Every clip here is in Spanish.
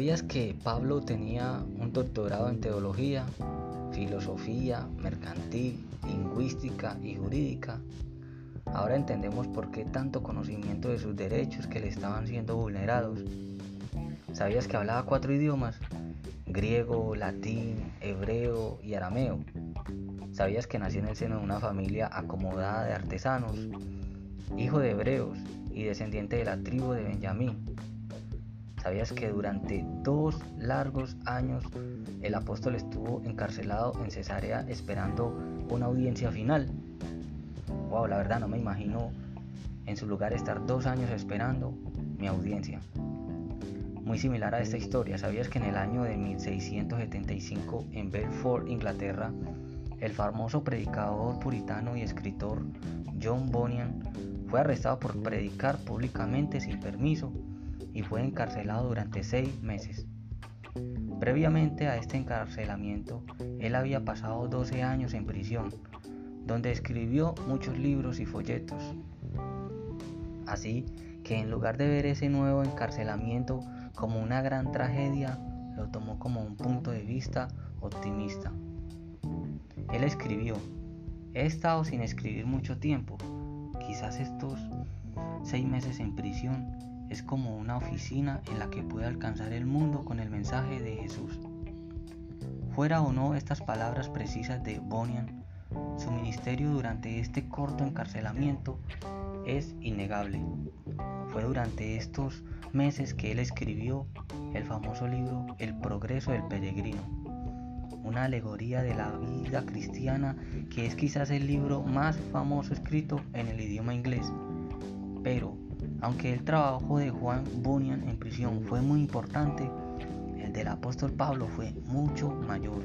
¿Sabías que Pablo tenía un doctorado en teología, filosofía, mercantil, lingüística y jurídica? Ahora entendemos por qué tanto conocimiento de sus derechos que le estaban siendo vulnerados. ¿Sabías que hablaba cuatro idiomas? Griego, latín, hebreo y arameo. ¿Sabías que nació en el seno de una familia acomodada de artesanos, hijo de hebreos y descendiente de la tribu de Benjamín? ¿Sabías que durante dos largos años el apóstol estuvo encarcelado en Cesarea esperando una audiencia final? Wow, la verdad no me imagino en su lugar estar dos años esperando mi audiencia. Muy similar a esta historia, ¿sabías que en el año de 1675 en Belfort, Inglaterra, el famoso predicador puritano y escritor John Bunyan fue arrestado por predicar públicamente sin permiso y fue encarcelado durante seis meses. Previamente a este encarcelamiento, él había pasado 12 años en prisión, donde escribió muchos libros y folletos. Así que en lugar de ver ese nuevo encarcelamiento como una gran tragedia, lo tomó como un punto de vista optimista. Él escribió, he estado sin escribir mucho tiempo, quizás estos seis meses en prisión es como una oficina en la que puede alcanzar el mundo con el mensaje de Jesús. Fuera o no estas palabras precisas de Bonian, su ministerio durante este corto encarcelamiento es innegable. Fue durante estos meses que él escribió el famoso libro El progreso del peregrino, una alegoría de la vida cristiana que es quizás el libro más famoso escrito en el idioma inglés. Pero aunque el trabajo de Juan Bunyan en prisión fue muy importante, el del apóstol Pablo fue mucho mayor.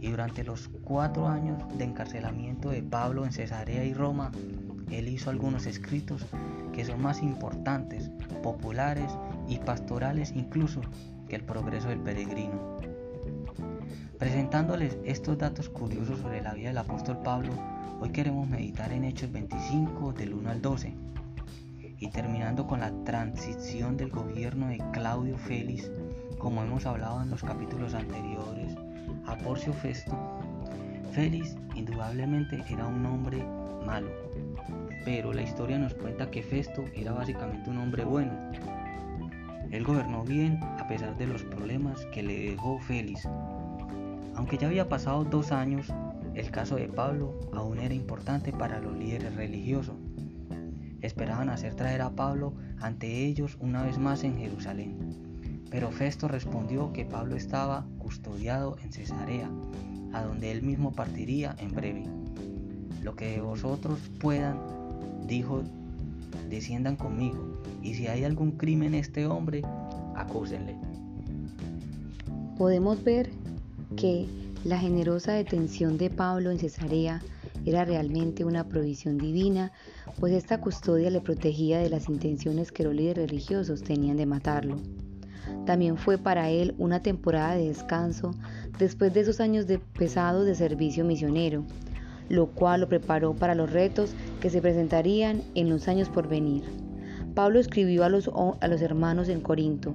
Y durante los cuatro años de encarcelamiento de Pablo en Cesarea y Roma, él hizo algunos escritos que son más importantes, populares y pastorales incluso que el progreso del peregrino. Presentándoles estos datos curiosos sobre la vida del apóstol Pablo, hoy queremos meditar en Hechos 25 del 1 al 12 y terminando con la transición del gobierno de Claudio Félix, como hemos hablado en los capítulos anteriores, a Porcio Festo, Félix indudablemente era un hombre malo, pero la historia nos cuenta que Festo era básicamente un hombre bueno. Él gobernó bien a pesar de los problemas que le dejó Félix. Aunque ya había pasado dos años, el caso de Pablo aún era importante para los líderes religiosos esperaban hacer traer a Pablo ante ellos una vez más en Jerusalén. Pero Festo respondió que Pablo estaba custodiado en Cesarea, a donde él mismo partiría en breve. Lo que vosotros puedan, dijo, desciendan conmigo, y si hay algún crimen en este hombre, acúsenle. Podemos ver que la generosa detención de Pablo en Cesarea era realmente una provisión divina, pues esta custodia le protegía de las intenciones que los líderes religiosos tenían de matarlo. También fue para él una temporada de descanso después de esos años de pesados de servicio misionero, lo cual lo preparó para los retos que se presentarían en los años por venir. Pablo escribió a los, a los hermanos en Corinto,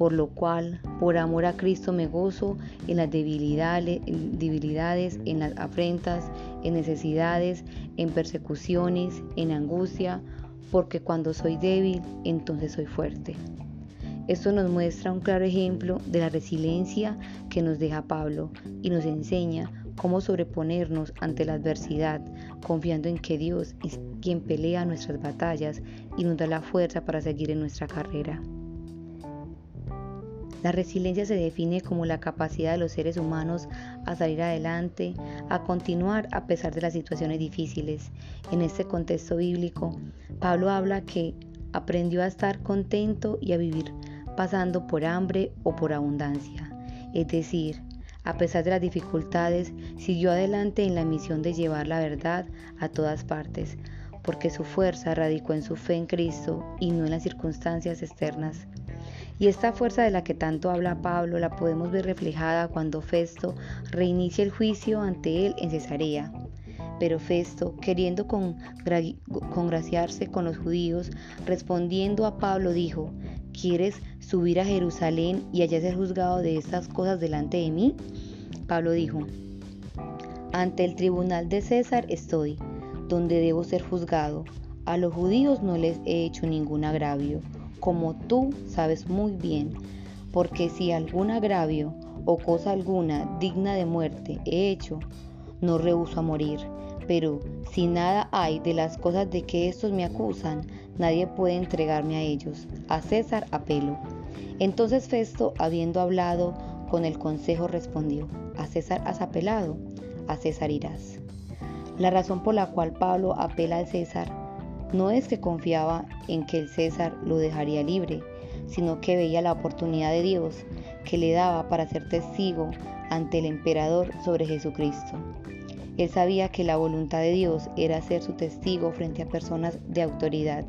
por lo cual, por amor a Cristo me gozo en las debilidades, en las afrentas, en necesidades, en persecuciones, en angustia, porque cuando soy débil, entonces soy fuerte. Esto nos muestra un claro ejemplo de la resiliencia que nos deja Pablo y nos enseña cómo sobreponernos ante la adversidad, confiando en que Dios es quien pelea nuestras batallas y nos da la fuerza para seguir en nuestra carrera. La resiliencia se define como la capacidad de los seres humanos a salir adelante, a continuar a pesar de las situaciones difíciles. En este contexto bíblico, Pablo habla que aprendió a estar contento y a vivir pasando por hambre o por abundancia. Es decir, a pesar de las dificultades, siguió adelante en la misión de llevar la verdad a todas partes, porque su fuerza radicó en su fe en Cristo y no en las circunstancias externas. Y esta fuerza de la que tanto habla Pablo la podemos ver reflejada cuando Festo reinicia el juicio ante él en Cesarea. Pero Festo, queriendo congraciarse con los judíos, respondiendo a Pablo, dijo, ¿quieres subir a Jerusalén y allá ser juzgado de estas cosas delante de mí? Pablo dijo, ante el tribunal de César estoy, donde debo ser juzgado. A los judíos no les he hecho ningún agravio, como tú sabes muy bien, porque si algún agravio o cosa alguna digna de muerte he hecho, no rehuso a morir. Pero si nada hay de las cosas de que estos me acusan, nadie puede entregarme a ellos. A César apelo. Entonces Festo, habiendo hablado con el consejo, respondió, a César has apelado, a César irás. La razón por la cual Pablo apela al César no es que confiaba en que el César lo dejaría libre, sino que veía la oportunidad de Dios que le daba para ser testigo ante el emperador sobre Jesucristo. Él sabía que la voluntad de Dios era ser su testigo frente a personas de autoridad.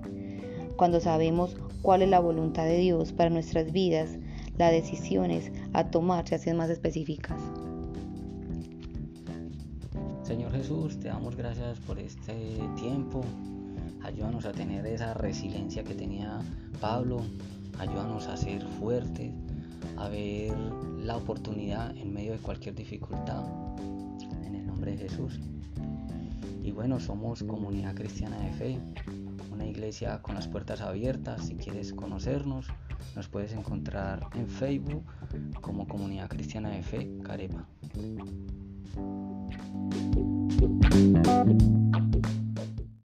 Cuando sabemos cuál es la voluntad de Dios para nuestras vidas, las decisiones a tomar se hacen más específicas. Señor Jesús, te damos gracias por este tiempo. Ayúdanos a tener esa resiliencia que tenía Pablo. Ayúdanos a ser fuertes, a ver la oportunidad en medio de cualquier dificultad. En el nombre de Jesús. Y bueno, somos Comunidad Cristiana de Fe, una iglesia con las puertas abiertas. Si quieres conocernos, nos puedes encontrar en Facebook como Comunidad Cristiana de Fe, Carepa.